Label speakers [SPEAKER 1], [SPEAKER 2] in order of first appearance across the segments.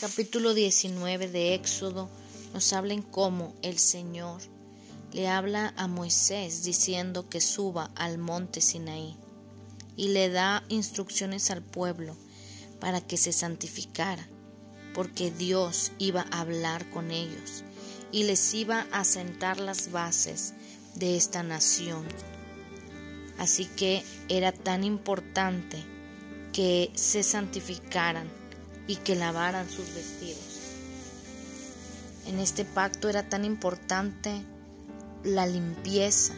[SPEAKER 1] capítulo 19 de Éxodo nos habla en cómo el Señor le habla a Moisés diciendo que suba al monte Sinaí y le da instrucciones al pueblo para que se santificara, porque Dios iba a hablar con ellos y les iba a sentar las bases de esta nación. Así que era tan importante que se santificaran y que lavaran sus vestidos. En este pacto era tan importante la limpieza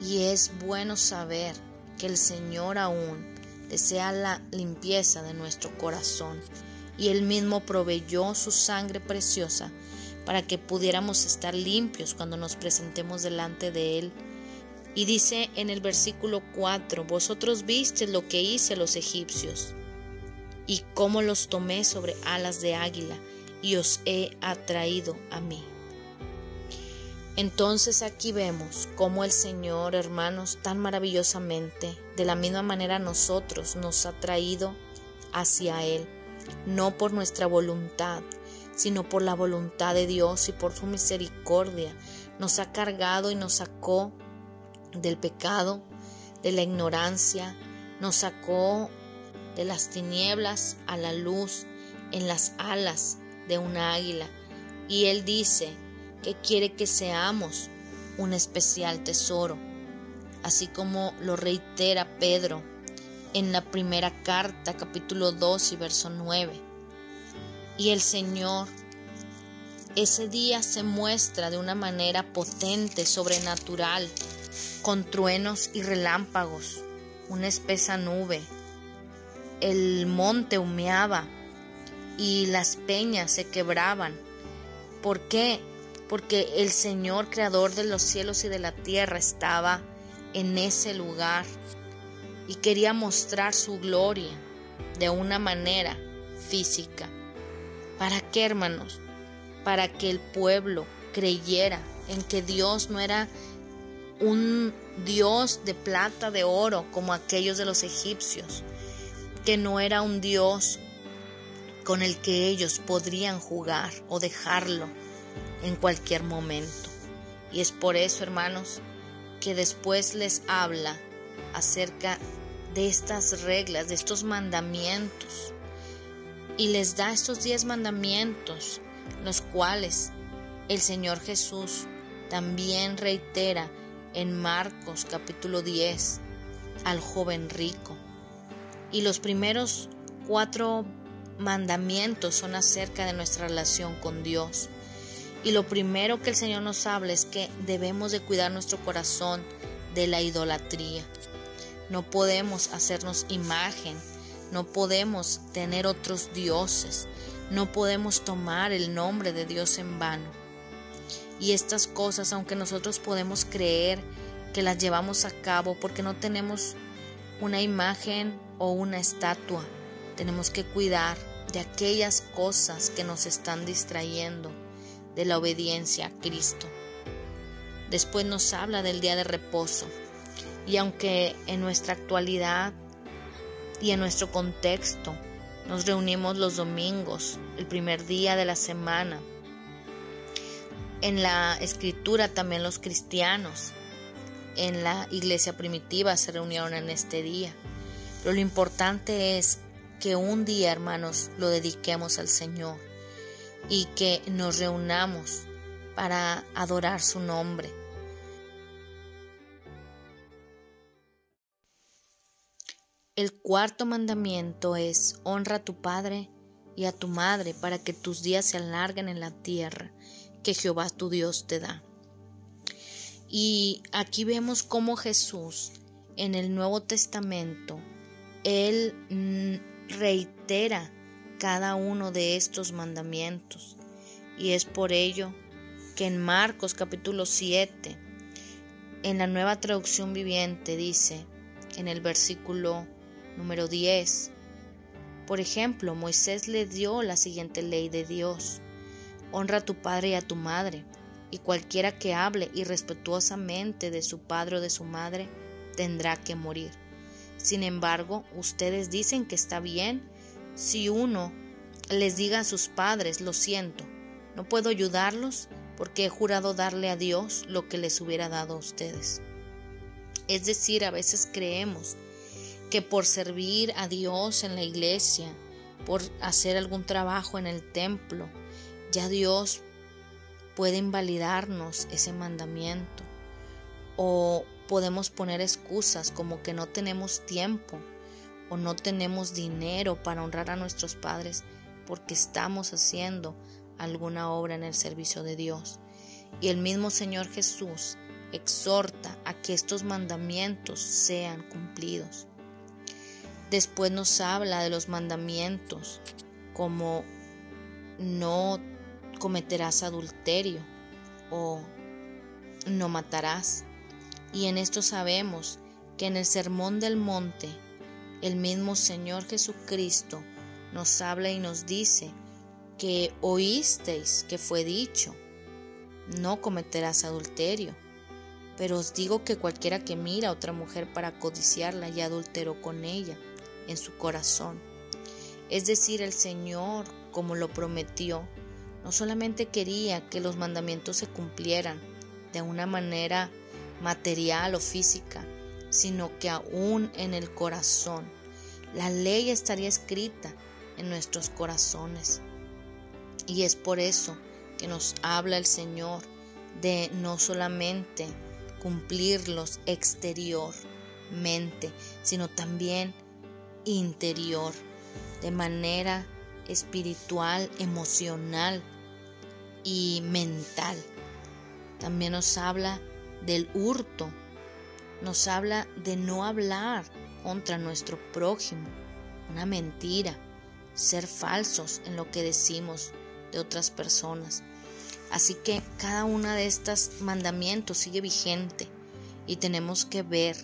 [SPEAKER 1] y es bueno saber que el Señor aún desea la limpieza de nuestro corazón y Él mismo proveyó su sangre preciosa para que pudiéramos estar limpios cuando nos presentemos delante de Él. Y dice en el versículo 4, vosotros viste lo que hice los egipcios y cómo los tomé sobre alas de águila y os he atraído a mí. Entonces aquí vemos cómo el Señor, hermanos, tan maravillosamente, de la misma manera nosotros nos ha traído hacia Él, no por nuestra voluntad, sino por la voluntad de Dios y por su misericordia. Nos ha cargado y nos sacó del pecado, de la ignorancia, nos sacó de las tinieblas a la luz en las alas de una águila. Y Él dice que quiere que seamos un especial tesoro, así como lo reitera Pedro en la primera carta, capítulo 2 y verso 9. Y el Señor ese día se muestra de una manera potente, sobrenatural, con truenos y relámpagos, una espesa nube, el monte humeaba y las peñas se quebraban. ¿Por qué? Porque el Señor creador de los cielos y de la tierra estaba en ese lugar y quería mostrar su gloria de una manera física. ¿Para qué, hermanos? Para que el pueblo creyera en que Dios no era un Dios de plata, de oro, como aquellos de los egipcios, que no era un Dios con el que ellos podrían jugar o dejarlo en cualquier momento. Y es por eso, hermanos, que después les habla acerca de estas reglas, de estos mandamientos. Y les da estos diez mandamientos, los cuales el Señor Jesús también reitera en Marcos capítulo 10 al joven rico. Y los primeros cuatro mandamientos son acerca de nuestra relación con Dios. Y lo primero que el Señor nos habla es que debemos de cuidar nuestro corazón de la idolatría. No podemos hacernos imagen, no podemos tener otros dioses, no podemos tomar el nombre de Dios en vano. Y estas cosas, aunque nosotros podemos creer que las llevamos a cabo porque no tenemos una imagen o una estatua. Tenemos que cuidar de aquellas cosas que nos están distrayendo de la obediencia a Cristo. Después nos habla del día de reposo. Y aunque en nuestra actualidad y en nuestro contexto nos reunimos los domingos, el primer día de la semana, en la escritura también los cristianos en la iglesia primitiva se reunieron en este día. Pero lo importante es que un día, hermanos, lo dediquemos al Señor y que nos reunamos para adorar su nombre. El cuarto mandamiento es honra a tu padre y a tu madre para que tus días se alarguen en la tierra que Jehová tu Dios te da. Y aquí vemos cómo Jesús en el Nuevo Testamento, Él mm, reitera cada uno de estos mandamientos. Y es por ello que en Marcos capítulo 7, en la nueva traducción viviente, dice en el versículo número 10, por ejemplo, Moisés le dio la siguiente ley de Dios. Honra a tu padre y a tu madre y cualquiera que hable irrespetuosamente de su padre o de su madre tendrá que morir. Sin embargo, ustedes dicen que está bien si uno les diga a sus padres, lo siento, no puedo ayudarlos porque he jurado darle a Dios lo que les hubiera dado a ustedes. Es decir, a veces creemos que por servir a Dios en la iglesia, por hacer algún trabajo en el templo, ya Dios puede invalidarnos ese mandamiento. O podemos poner excusas como que no tenemos tiempo o no tenemos dinero para honrar a nuestros padres porque estamos haciendo alguna obra en el servicio de Dios. Y el mismo Señor Jesús exhorta a que estos mandamientos sean cumplidos. Después nos habla de los mandamientos como no cometerás adulterio o no matarás. Y en esto sabemos que en el Sermón del Monte el mismo Señor Jesucristo nos habla y nos dice que oísteis que fue dicho, no cometerás adulterio. Pero os digo que cualquiera que mira a otra mujer para codiciarla ya adulteró con ella en su corazón. Es decir, el Señor, como lo prometió, no solamente quería que los mandamientos se cumplieran de una manera material o física, sino que aún en el corazón. La ley estaría escrita en nuestros corazones. Y es por eso que nos habla el Señor de no solamente cumplirlos exteriormente, sino también interior, de manera espiritual, emocional y mental. También nos habla del hurto, nos habla de no hablar contra nuestro prójimo, una mentira, ser falsos en lo que decimos de otras personas. Así que cada una de estos mandamientos sigue vigente y tenemos que ver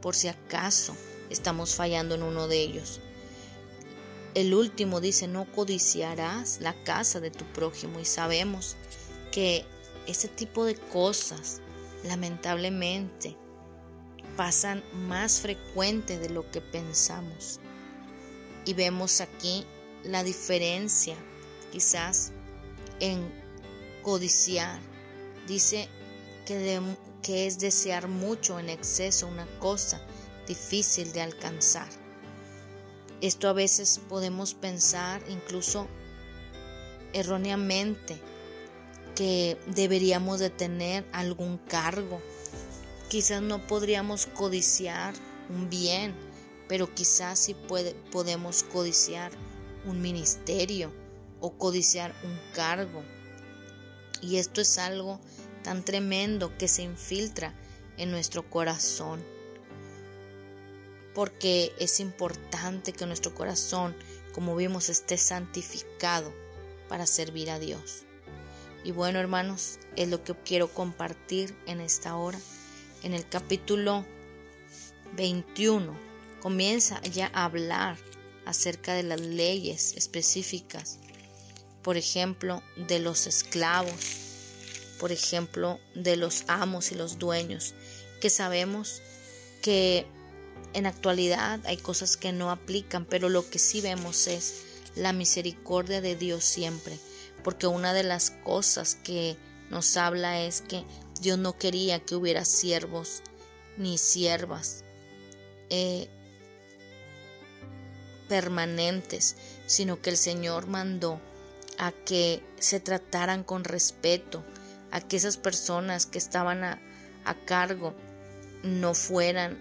[SPEAKER 1] por si acaso estamos fallando en uno de ellos. El último dice, no codiciarás la casa de tu prójimo y sabemos que ese tipo de cosas lamentablemente pasan más frecuente de lo que pensamos. Y vemos aquí la diferencia quizás en codiciar. Dice que, que es desear mucho en exceso una cosa difícil de alcanzar. Esto a veces podemos pensar incluso erróneamente que deberíamos de tener algún cargo. Quizás no podríamos codiciar un bien, pero quizás sí podemos codiciar un ministerio o codiciar un cargo. Y esto es algo tan tremendo que se infiltra en nuestro corazón. Porque es importante que nuestro corazón, como vimos, esté santificado para servir a Dios. Y bueno, hermanos, es lo que quiero compartir en esta hora. En el capítulo 21 comienza ya a hablar acerca de las leyes específicas, por ejemplo, de los esclavos, por ejemplo, de los amos y los dueños, que sabemos que en actualidad hay cosas que no aplican, pero lo que sí vemos es la misericordia de Dios siempre porque una de las cosas que nos habla es que Dios no quería que hubiera siervos ni siervas eh, permanentes, sino que el Señor mandó a que se trataran con respeto, a que esas personas que estaban a, a cargo no fueran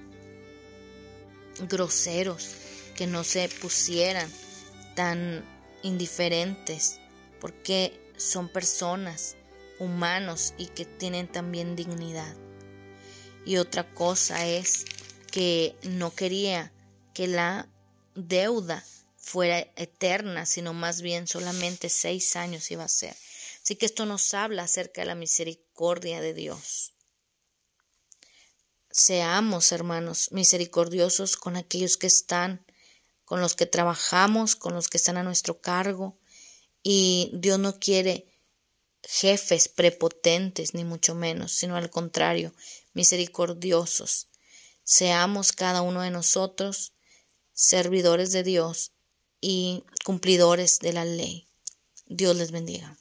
[SPEAKER 1] groseros, que no se pusieran tan indiferentes porque son personas, humanos y que tienen también dignidad. Y otra cosa es que no quería que la deuda fuera eterna, sino más bien solamente seis años iba a ser. Así que esto nos habla acerca de la misericordia de Dios. Seamos, hermanos, misericordiosos con aquellos que están, con los que trabajamos, con los que están a nuestro cargo, y Dios no quiere jefes prepotentes, ni mucho menos, sino al contrario, misericordiosos. Seamos cada uno de nosotros servidores de Dios y cumplidores de la ley. Dios les bendiga.